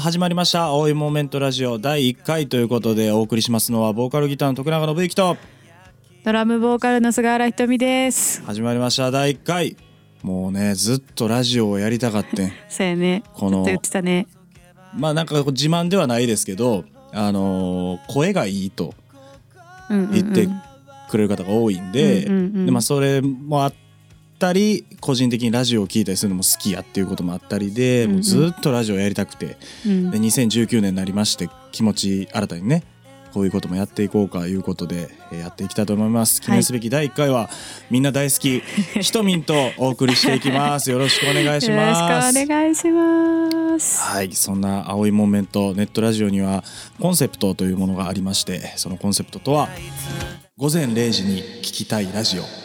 始まりました。青いモーメントラジオ第1回ということでお送りしますのはボーカルギターの徳永信之とドラムボーカルの菅原ひとみです。始まりました。第1回。もうねずっとラジオをやりたかってん。そうやね。この言ってたね。まあなんか自慢ではないですけどあのー声がいいと言ってくれる方が多いんで,、うんうんうん。でまあ、それもあったり個人的にラジオを聞いたりするのも好きやっていうこともあったりで、うんうん。もうずっとラジオやりたくて。うん。で2019年になりまして気持ち新たにねこういうこともやっていこうかいうことでえーやっていきたいと思います。記念すべき第1回はみんな大好きひとみんとお送りしていきます。よろしくお願いしよろますしくお願いします。はい。そんな青いモーメントネットラジオにはコンセプトというものがありましてそのコンセプトとは午前0時に聞きたいラジオ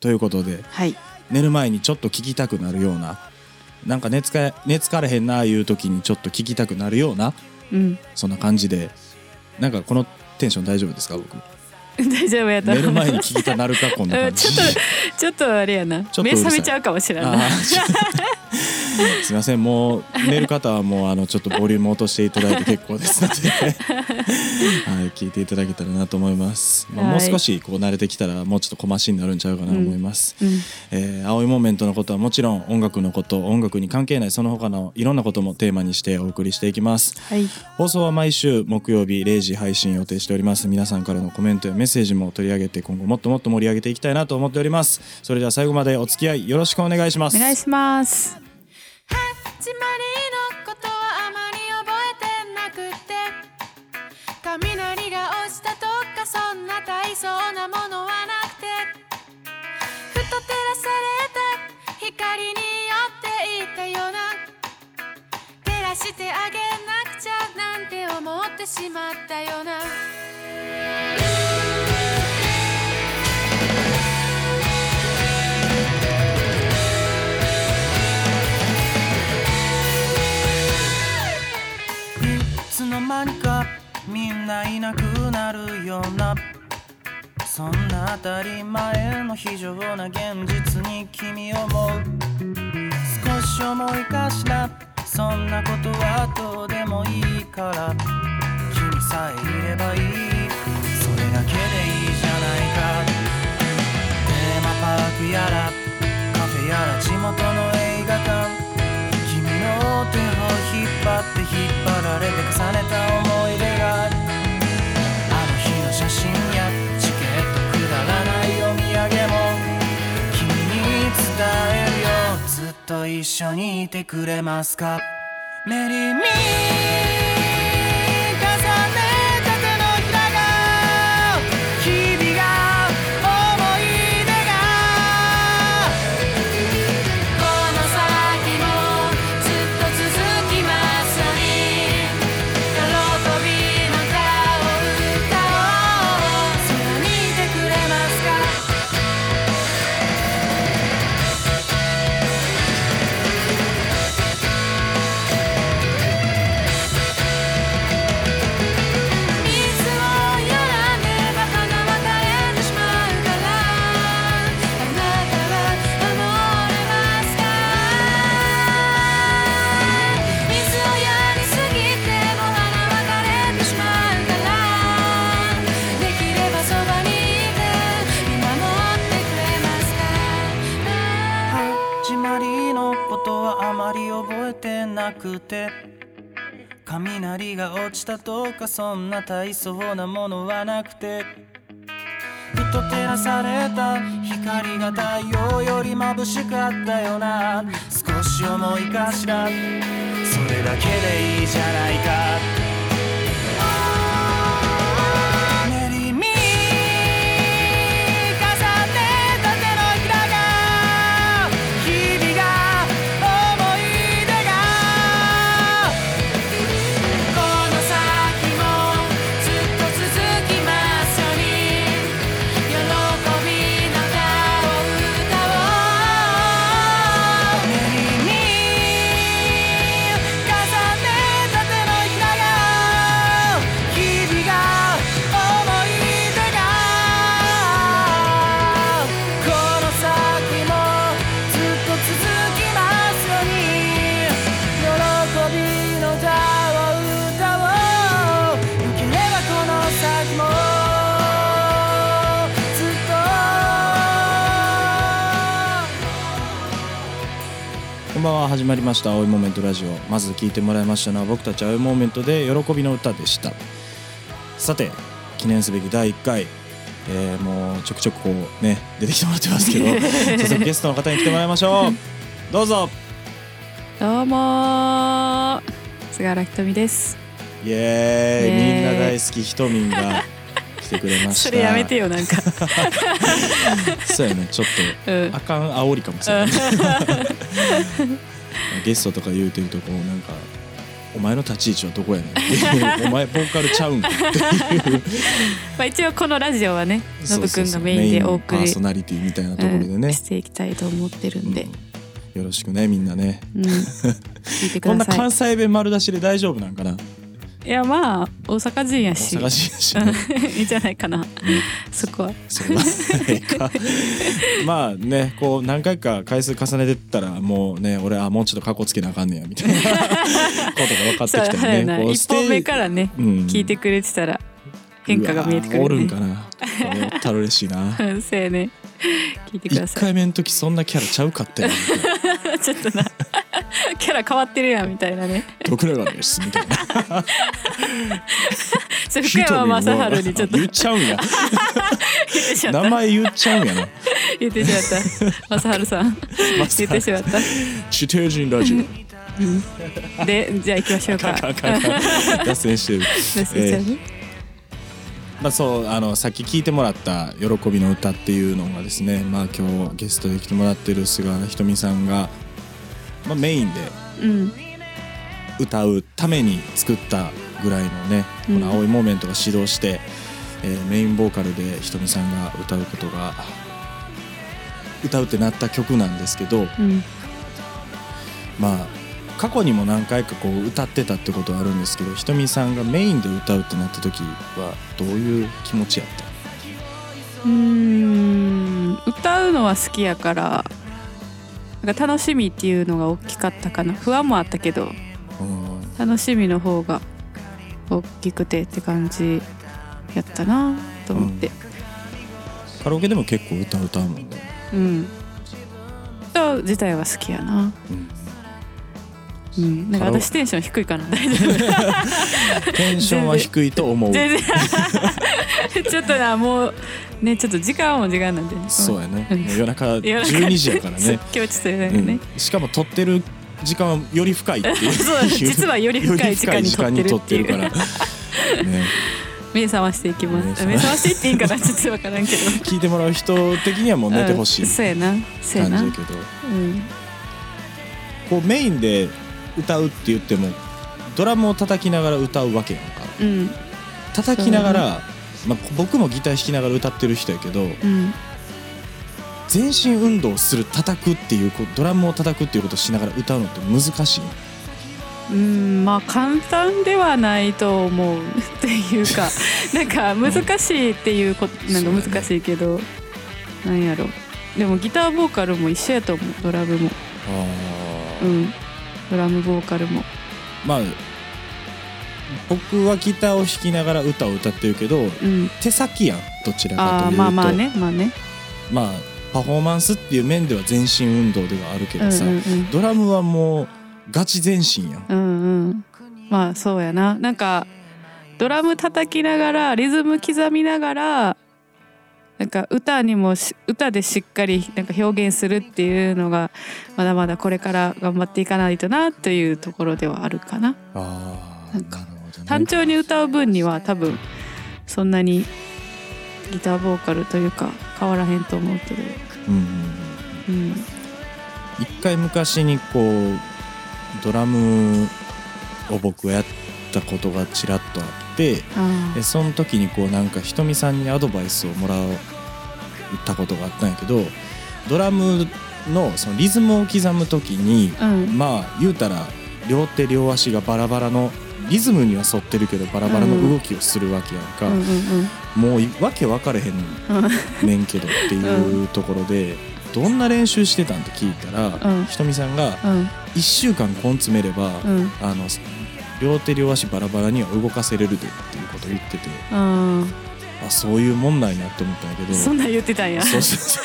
ということではい。寝る前にちょっと聞きたくなるようななんか寝つか寝つかれへんないう時にちょっと聞きたくなるようなうん。そんな感じでなんかこのテンション大丈夫ですか僕 大丈夫やと寝る前に聞きたなるかこんなう感じ。んちょっとちょっとあれやな。目覚めちゃうかもしれな。い すいませんもう寝る方はもうあのちょっとボリューム落としていただいて結構ですので、はい、聞いていただけたらなと思います、まあ、はい。もう少しこう慣れてきたらもうちょっと小増しになるんちゃうかなと思います、うんえー青いモーメントのことはもちろん音楽のこと音楽に関係ないその他のいろんなこともテーマにしてお送りしていきます。はい。放送は毎週木曜日0時配信予定しております。皆さんからのコメントやメッセージも取り上げて今後もっともっと盛り上げていきたいなと思っております。それでは最後までお付き合いよろしくお願いします。お願いします始まりのことはあまり覚えてなくて。雷が落ちたとかそんな大層なものはなくて。ふと照らされた光によっていたよな。照らしてあげなくちゃなんて思ってしまったよな。間にかみんないなくなるような。そんな当たり前の非常な現実に君を思う。少し思いかしらそんなことはどうでもいいから。君さえいればいい。それだけでいいじゃないか。テーマパークやらカフェやら地元の映画館。君の手を引っ張って引っ張られて重ね一緒にいてくれますか？メリーミー雷が落ちたとかそんな大層なものはなくてふと照らされた光が太陽より眩しかったよな。少し重いかしらそれだけでいいじゃないか。した青いモーメントラジオまず聞いてもらいましたのは僕たち青いモーメントで喜びの歌でした。さて記念すべき第1回えーもうちょくちょくこうね出てきてもらってますけど 早速ゲストの方に来てもらいましょう。どうぞ。どうもー。菅原ひとみです。イエーイ。イエー。イみんな大好きひとみんが来てくれました。それやめてよなんか。そうやねちょっうん。とあかん煽りかもしれないゲストとか言うてるとこうなんかお前の立ち位置はどこやねん お前ボーカルちゃうんかっていう。まあ一応このラジオはねノブくんがメインでお送りパーソナリティみたいなところでね。うん、していきたいと思ってるんで、うん。よろしくねみんなね。うん。こんな関西弁丸出しで大丈夫なんかな？いいやまあ大阪人や大し阪人やし。ね いいんじゃないかな。そこは。それは。ええか。まあねこう何回か回数重ねてったらもうね俺はもうちょっとカッコつけなあかんねやみたいな。ことが分かってきたそうやなりね。こう一本目からね、うん。聞いてくれてたら変化が見えてくるうわーおるんねかな。おったら嬉しいな。うんそうやね。聞いてくだ1さい。回目の時そんなキャラちゃうかったよ ちょっとな。キャラ変わってるやんみたいなね。徳永ですみたいな。福山雅治にちょっと。言っちゃうんや。名前言っちゃうんやな。言ってしまった。雅治さん。言ってしまった。地底人ラジオ。でじゃあ行きましょうか。脱線してる。脱線しちゃうね。まあ、そうあのさっき聞いてもらった「喜びの歌」っていうのがですね、まあ、今日ゲストで来てもらってる菅原ひとみさんが、まあ、メインでうん。歌うために作ったぐらいのね、うん。この「青いモーメント」が始動して、えーメインボーカルでひとみさんが歌うことが歌うってなった曲なんですけどうん。まあ過去にも何回かこう歌ってたってことはあるんですけどひとみさんがメインで歌うってなった時はどういう気持ちやった？うーん。歌うのは好きやから楽しみっていうのが大きかったかな。不安もあったけどうん楽しみの方が大きくてって感じやったなと思って。カラオケでも結構歌歌うもんね、うん、歌自体は好きやな。うんなんかカラオ私テンション低いかな大丈夫。テンションは低いと思う。全然。ちょっとなもうねちょっと時間も時間なんで、ね、そうやね。う夜中夜中。12時やからね、今日ちょっとね、うん。しかも撮ってる時間はより深いっていう。実はより深い時間に撮ってるから。ね。目覚ましていきます。目覚まし。ていっていいんかなちょっと分からんけど。聞いてもらう人的にはもう寝てほしい。うんそうやな。そうやな。感じだけど。うん。こうメインで歌うって言ってもドラムを叩きながら歌うわけやんか。うん。叩きながら、まあ、僕もギター弾きながら歌ってる人やけどうん。全身運動する叩くっていうドラムを叩くっていうことをしながら歌うのって難しいうんまあ簡単ではないと思うっていうか なんか難しいっていうことなんか難しいけど、なんやろ。でもギターボーカルも一緒やと思うドラムも。うんドラムボーカルも。まあ僕はギターを弾きながら歌を歌ってるけどうん。手先やんどちらかというと。まあまあねまあね。まあパフォーマンスっていう面では全身運動ではあるけうんどさ、うんうん。ドラムはもうガチ全身やん。うんうん。まあそうやな。なんかドラム叩きながらリズム刻みながらなんか歌にもし歌でしっかりなんか表現するっていうのがまだまだこれから頑張っていかないとなというところではあるかな。あなんか単調に歌う分には多分そんなにギターボーカルというか変わらへんと思うけど。うんうん一回昔にこうドラムを僕はやったことがちらっとあってあでその時にこうなんかひとみさんにアドバイスをもらったことがあったんやけどドラムのそのリズムを刻む時にあうん。まあ言うたら両手両足がバラバラのリズムには沿ってるけどバラバラの動きをするわけやんか、うんうんもういわけ分かれへんうん。ねんけどっていうところで、どんな練習してたんって聞いたら、うん。ひとみさんがうん。1週間根詰めれば、うん。あの両手両足バラバラには動かせれるでっていうことを言っててうん。あそういうもんなんやって思ったんやけど。そんなん言ってたんや。そうそうそう。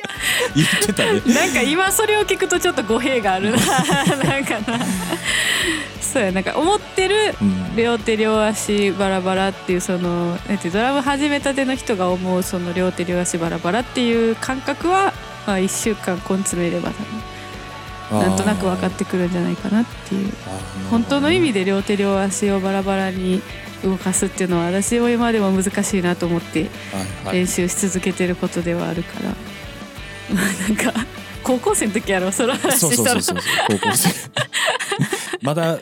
言ってたね。なんか今それを聞くとちょっと語弊があるな。なんかな。そうやなんか思ってるうん。両手両足バラバラっていうそのなんてドラム始めたての人が思うその両手両足バラバラっていう感覚は、まあ、1週間根詰めればなんとなく分かってくるんじゃないかなっていう。本当の意味で両手両足をバラバラに動かすっていうのは私も今でも難しいなと思ってはいはい。練習し続けてることではあるから、なんか高校生の時やろその話したらまだ分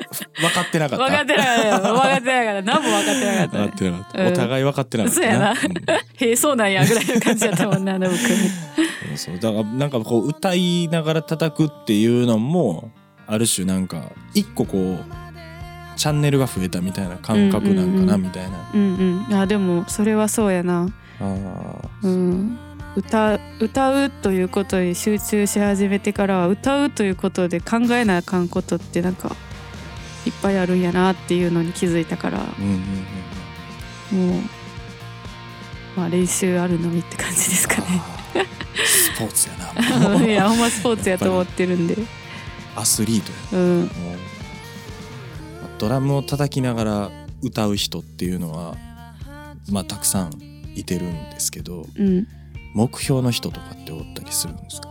かってなかった。分かってなかった。よ分かってなかった。何も分かってなかったね。分かってなかった、うん。お互い分かってなかったそうやな。うん。へえそうなんやぐらいの感じだったもんなノブ君そうだからなんかこう歌いながら叩くっていうのもある種なんか一個こうチャンネルが増えたみたいな感覚なんかなみたいな、うんうん。あでもそれはそうやな。あうん。歌歌うということに集中し始めてからは歌うということで考えなあかんことってなんかいっぱいあるんやなっていうのに気づいたからーうんうんうんもうまあ練習あるのみって感じですかね。スポーツやな。いやほんまスポーツやと思ってるんで。アスリートや。うん。ドラムを叩きながら歌う人っていうのはまあたくさんいてるんですけどうん。目標の人とかっておったりするんですか？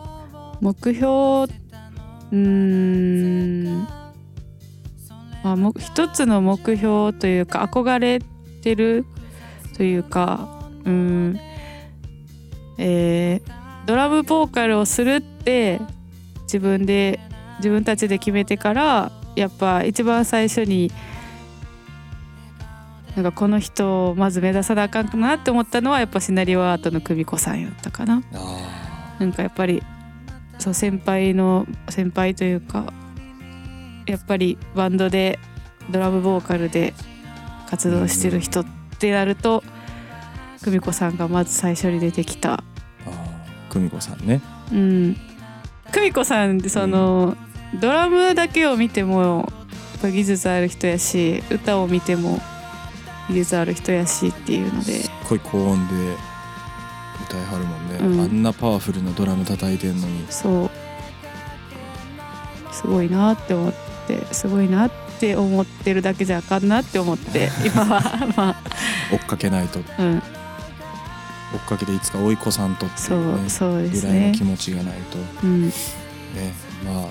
目標？うーんまあも一つの目標というか憧れてるというかうんえードラムボーカルをするって自分で自分たちで決めてからやっぱ一番最初になんかこの人をまず目指さなあかんなって思ったのはやっぱシナリオアートの久美子さんやったかな。あなんかやっぱりそう先輩の先輩というかやっぱりバンドでドラムボーカルで活動してる人ってなると久美子さんがまず最初に出てきた。あ久美子さんね。うん、久美子さんってその、ドラムだけを見てもやっぱ技術ある人やし歌を見ても技術ある人やしっていうので。すっごい高音で歌いはるもんね、うん。あんなパワフルなドラム叩いてんのに。そう。すごいなって思ってすごいなって思ってるだけじゃあかんなって思って 今は。ま追っかけないと。あうん。追っかけていつか追い越さんとってそいうねうそうでぐすね。らいの気持ちがないと。うん。ねまあ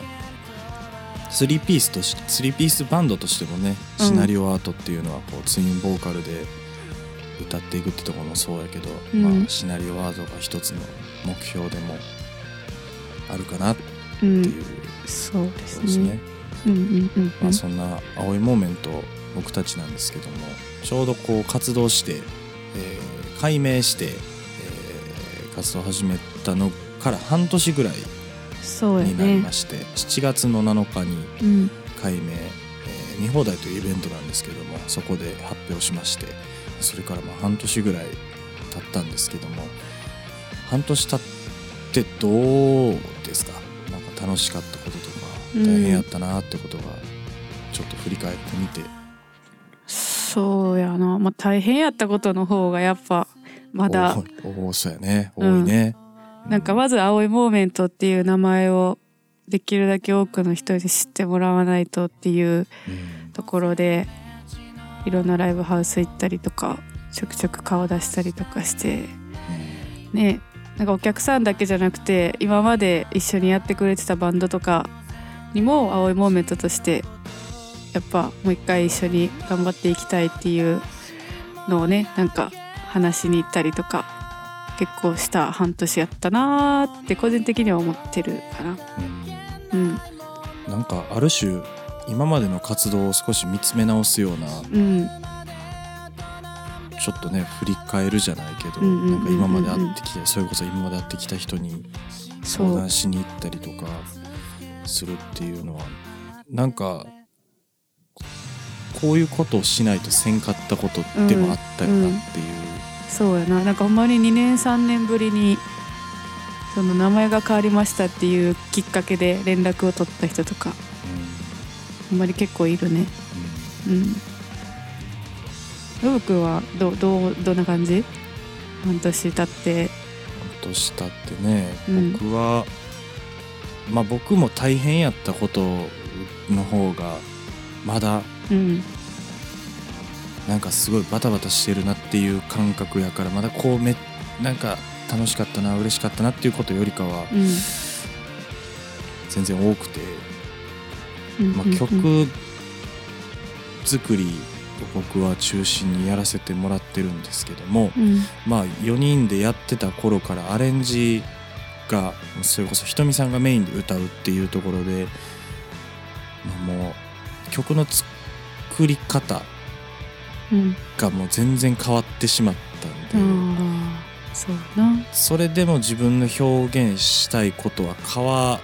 3ピースとし3ピースバンドとしてもねうん。シナリオアートっていうのはこうツインボーカルで歌っていくってところもそうやけど、うん。まあ、シナリオアートが一つの目標でもあるかなってうん。いうそうですことですね。ねうんうんうん。まあ、そんな青いモーメント僕たちなんですけどもちょうどこう活動して、えー改名して、えー活動を始めたのから半年ぐらいになりねまして、7月の7日にうん。改名、えー見放題というイベントなんですけどもそこで発表しましてそれからまあ半年ぐらい経ったんですけども半年経ってどうですか？なんか楽しかったこと大変やったなってことがちょっと振り返ってみて、そうやな。まあ大変やったことの方がやっぱまだ多そうやね。多うん。いね、なんかまず「青いモーメント」っていう名前をできるだけ多くの人に知ってもらわないとっていううん。ところでいろんなライブハウス行ったりとかちょくちょく顔出したりとかしてねなんかお客さんだけじゃなくて今まで一緒にやってくれてたバンドとかにも青いモーメントとしてやっぱもう一回一緒に頑張っていきたいっていうのをねなんか話しに行ったりとか結構した半年やったなーって個人的には思ってるかな。うん。うん。なんかある種今までの活動を少し見つめ直すようなうん。ちょっとね振り返るじゃないけど、なんか今まで会ってきたそれこそ今まで会ってきた人に相談しに行ったりとかするっていうのはなんかこういうことをしないとせんかったことでもあったよなっていう、そうやな。なんかほんまに2年3年ぶりにその名前が変わりましたっていうきっかけで連絡を取った人とかほんまに結構いるね。うん。ノブくんはどどうどんな感じ？半年経って。半年経ってね、うん。僕はまあ僕も大変やったことの方がまだうん。なんかすごいバタバタしてるなっていう感覚やからまだこうめなんか楽しかったな嬉しかったなっていうことよりかはうん。全然多くて、うんまあ、曲作りを僕は中心にやらせてもらってるんですけども、うん。まあ4人でやってた頃からアレンジがそれこそひとみさんがメインで歌うっていうところでまあもう曲の作り方うん。がもう全然変わってしまったんで、ああそうな。それでも自分の表現したいことは変わ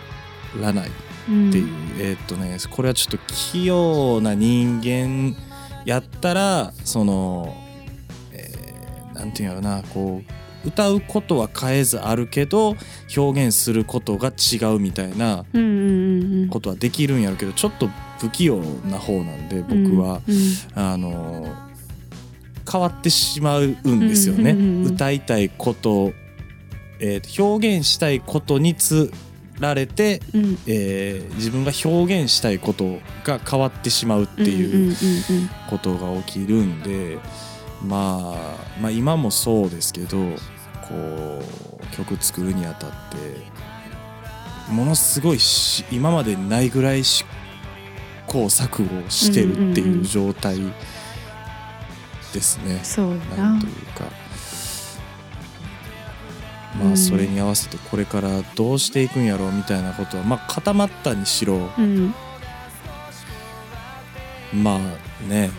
らないうんっていう、えーっとねこれはちょっと器用な人間やったらその、えーなんていうんやろなこう歌うことは変えずあるけど表現することが違うみたいなうんうんうんうん。ことはできるんやろうけどちょっと不器用な方なんで僕は、うんあの変わってしまうんですよね、うんうんうんうん。歌いたいこと、えー表現したいことにつられてうん。えー自分が表現したいことが変わってしまうっていううんうん。ことが起きるんで、まあ、まあ今もそうですけどこう曲作るにあたってものすごいし今までにないぐらい試行錯誤してるってうんうんうんいう状態ですね。そうやな。んなというか。うん。まあそれに合わせてこれからどうしていくんやろうみたいなことはまあ固まったにしろ。うん。まあね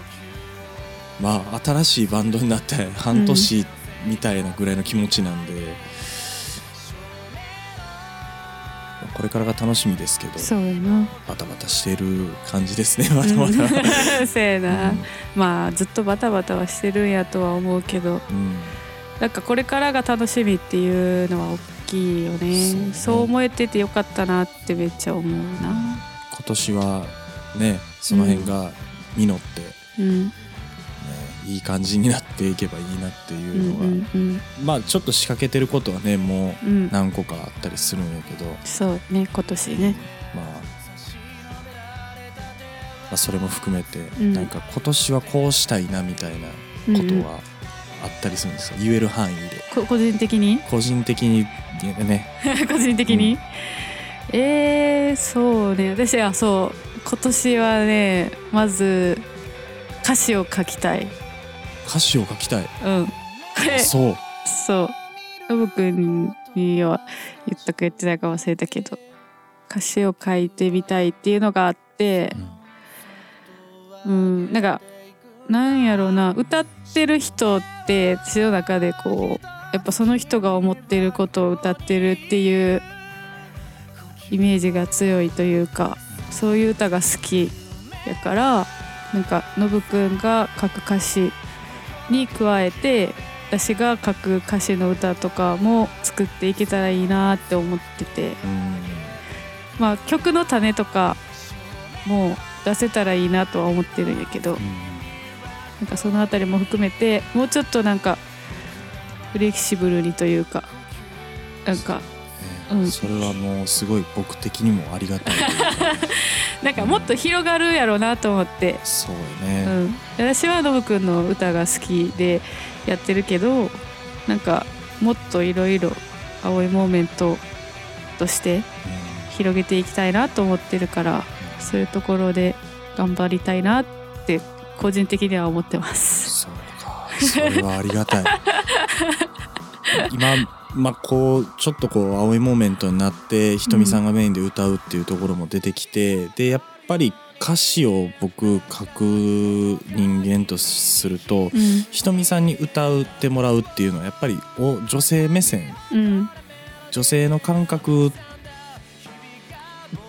まあ新しいバンドになって半年みたいなぐらいの気持ちなんで、これからが楽しみですけどそうやな。バタバタしてる感じですね まだまだ。うん。そうやな、まあずっとバタバタはしてるんやとは思うけどうん。なんかこれからが楽しみっていうのは大きいよね。そう思えててよかったなってめっちゃ思うな。今年はねその辺が実って、うん。ねいい感じになっていけばいいなってういうのが、んうんまあちょっと仕掛けてることはねもううんうん何個かあったりするんやけど、そうね今年ね。まあ、まあそれも含めて、うん。なんか今年はこうしたいなみたいなことはあったりするんですよ、言える範囲で。こ個人的に？個人的にね。個人的に、えー、そうね。私はそう。今年はねまず歌詞を書きたい歌詞を書きたい。うん。これそう。そう。ノブくんには言ったか言ってないか忘れたけど歌詞を書いてみたいっていうのがあってうん。なんかなんやろうな歌ってる人って私の中でこうやっぱその人が思ってることを歌ってるっていうイメージが強いというかそういう歌が好きやからなんかノブくんが書く歌詞に加えて私が書く歌詞の歌とかも作っていけたらいいなって思ってて。うんまあ曲の種とかも出せたらいいなとは思ってるんやけど。なんかそのあたりも含めてもうちょっとなんかフレキシブルにというかなんかうんそれはもうすごい僕的にもありがたいなんかもっと広がるやろうなと思って、そうようね、ん、私はノブくんの歌が好きでやってるけどなんかもっといろいろ青いモーメントとして広げていきたいなと思ってるからそういうところで頑張りたいなって個人的には思ってます。それはありがたい 今まあこうちょっとこう青いモーメントになってひとみさんがメインで歌うっていうところも出てきて、でやっぱり歌詞を僕書く人間とするとうん。ひとみさんに歌ってもらうっていうのはやっぱりお女性目線。うん。女性の感覚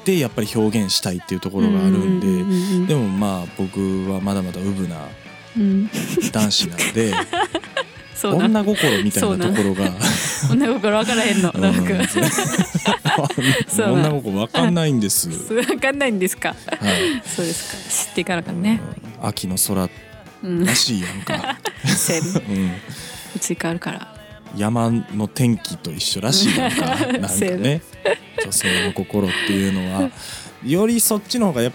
でやっぱり表現したいっていうところがあるんで、んでもまあ僕はまだまだウブなうん。男子なんで 女心みたいなところが。女心分からへんの。うん 女心わかんないんです、分かんないんですか？はい、そうですか。知っていかなあかん。ね秋の空うんらしいやんか、うん、移り変わるから。山の天気と一緒らしいなんか。なんかね。女性の心っていうのは。よりそっちの方がや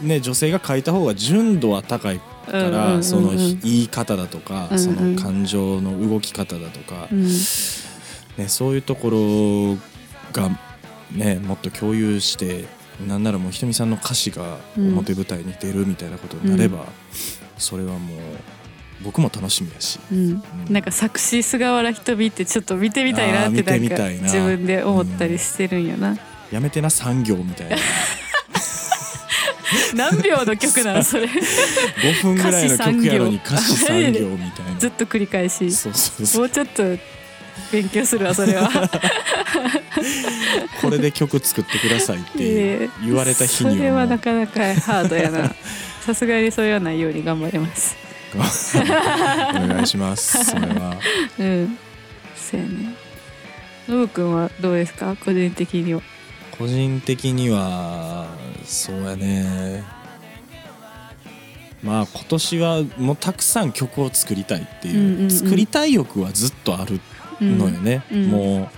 ね女性が書いた方が純度は高いからうんその言い方だとかその感情の動き方だとか。うん。ね、そういうところが、ね、もっと共有してなんならもうひとみさんの歌詞が表舞台に出るみたいなことになれば、それはもう僕も楽しみやし、うん。なんか作詞菅原ひとみってちょっと見てみたいなってなんか自分で思ったりしてるんやな、やめてな産業みたいな。何秒の曲なの それ。5分ぐらいの曲やのに歌詞産業みたいな。ずっと繰り返し。そうそうそう。もうちょっと勉強するわそれは。これで曲作ってくださいってええ。言われた日にそれはなかなかハードやな。さすがにそれはないように頑張ります。お願いします。それは。うん。そうやね。ノブくんはどうですか？個人的には。個人的にはそうやね。まあ今年はもうたくさん曲を作りたいっていう,、うんうんうん。作りたい欲はずっとあるのよね、うん。うん。もう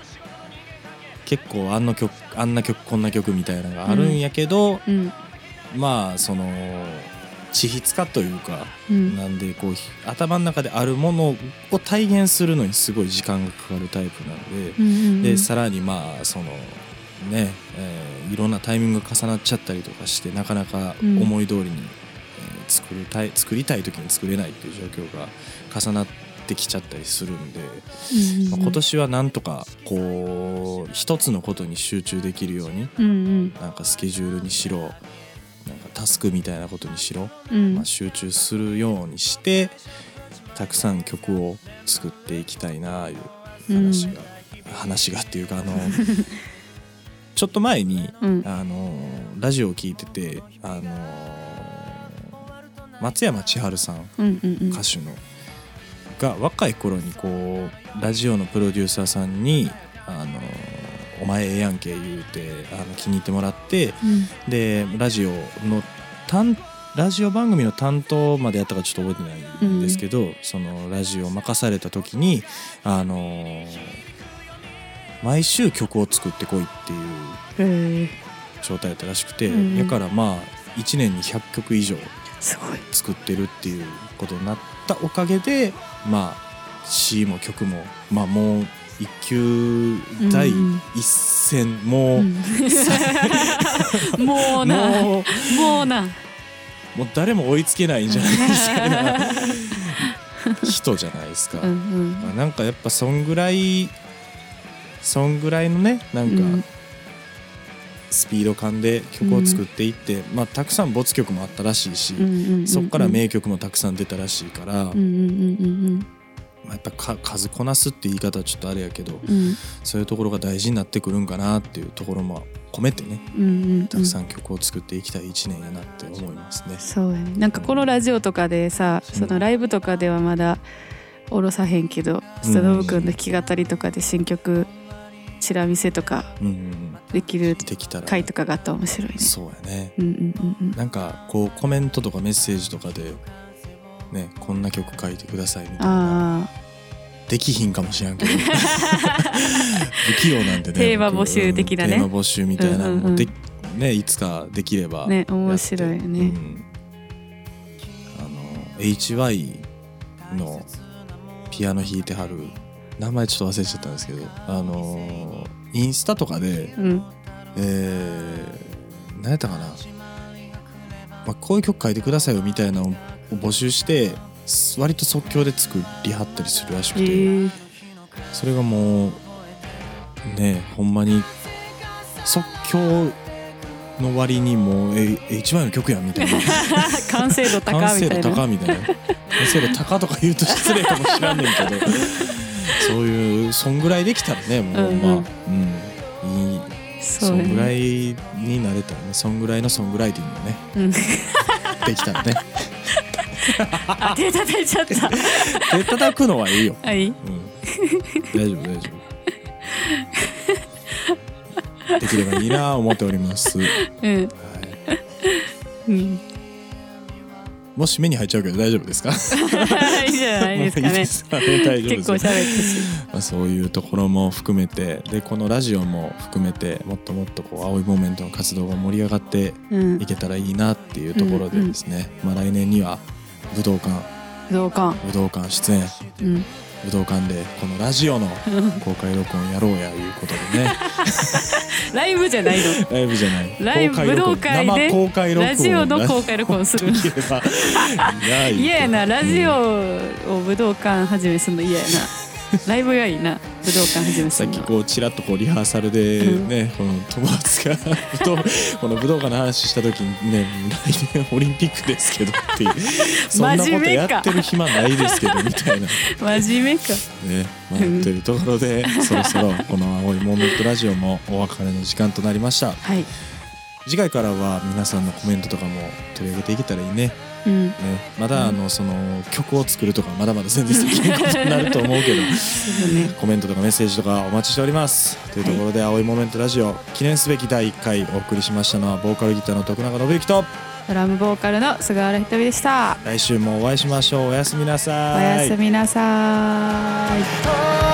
結構あんな曲あんな曲こんな曲みたいなのがあるんやけど、うん。まあその地筆化というか、うん。なんでこうひ頭の中であるものを体現するのにすごい時間がかかるタイプなんで、うんうんでさらにまあそのね、えーいろんなタイミングが重なっちゃったりとかしてなかなかうん。思い通りに、えー作りたい作りたい時に作れないっていう状況が重なってきちゃったりするんで、うんまあ今年はなんとかこう一つのことに集中できるようにうんうん。なんかスケジュールにしろなんかタスクみたいなことにしろ、うん。まあ、集中するようにしてたくさん曲を作っていきたいなあいう話が、話がっていうかあの ちょっと前にうん。あのラジオを聞いててあの松山千春さんうんうんうん。歌手のが若い頃にこうラジオのプロデューサーさんに「あのお前ええやんけ」言うてあの気に入ってもらってうん。でラジオの担ラジオ番組の担当までやったかちょっと覚えてないんですけど、そのラジオを任された時にあの毎週曲を作ってこいっていう状態だったらしくて、うん。だからまあ1年に100曲以上作ってるっていうことになったおかげでまあ詩も曲もまあもう一級第うん。一線、もう、うん。もうなもうもうな。もう誰も追いつけないんじゃないですかな人じゃないですか、うんうん。まあなんかやっぱそんぐらいそんぐらいのねなんか、うんスピード感で曲を作っていって、まあ、たくさん没曲もあったらしいし、うんうんうんそっから名曲もたくさん出たらしいから、うんうんうんまあ、やっぱか数こなすって言い方はちょっとあれやけど、うん。うんそういうところが大事になってくるんかなっていうところも込めてねうんうんたくさん曲を作っていきたい1年やなって思いますね。そうやね。なんかこのラジオとかでさそのライブとかではまだおろさへんけどちょっとノブくんの弾き語りとかで新曲チラ見せとかできる回とかがあったら面白いね。そうやね。うんうんうんなんかこうコメントとかメッセージとかでねこんな曲書いてくださいみたいな。あできひんかもしれんけど。不器用なんでねテーマ募集的なね。テーマ募集みたいな。で、ねいつかできればあね面白いよね。うん。あの HY のピアノ弾いてはる名前ちょっと忘れちゃったんですけどあのインスタとかでうん。えー、何やったかな、まあ、こういう曲書いてくださいよみたいなのを募集してす割と即興で作りはったりするらしくへて、えそれがもうねほんまに即興の割にもうえ HY の曲やんみたいな。完成度高完成度みたいな。高みたいな。完成度高とか言うと失礼かもしらんねんけどそういうそんぐらいできたらねもう、まあうん。いいそそぐらいになれたらねそんぐらいのソングライティングがねうん。できたらね。あ手叩いちゃった。で叩くのはいいよ、はい。うん、大丈夫大丈夫。できればいいな思っております、はい、うんうんもう締めに入っちゃうけど大丈夫ですか？いいじゃないですかね。ね結構喋ったしまあ、そういうところも含めてでこのラジオも含めてもっともっとこう青いモーメントの活動が盛り上がってうん。いけたらいいなっていうところでですね、まあ、来年には武道館。武道館。武道館出演。うん武道館でこのラジオの公開録音やろうやいうことでね。ライブじゃないの。ライブじゃない。ライブ武道会で生公開録音。ラジオの公開録音する。嫌やな。ラジオを武道館始めすんの嫌やな ライブがいいな武道館始めすさっきこうちらっとこうリハーサルでね、この友達が この武道館の話した時にね来年オリンピックですけどっていうそんなことやってる暇ないですけどみたいな。真面目か。ね、まあ、とうん。いうところでそろそろこの「青いモーメントラジオ」もお別れの時間となりました。はい。次回からは皆さんのコメントとかも取り上げていけたらいいねうん。ねまだあのその曲を作るとかまだまだ全然先のことになると思うけど。ね。コメントとかメッセージとかお待ちしております。というところで「青いモーメントラジオ」記念すべき第1回お送りしましたのはボーカルギターの徳永信之とドラムボーカルの菅原ひとみでした。来週もお会いしましょう。おやすみなさおいやすみなさーい「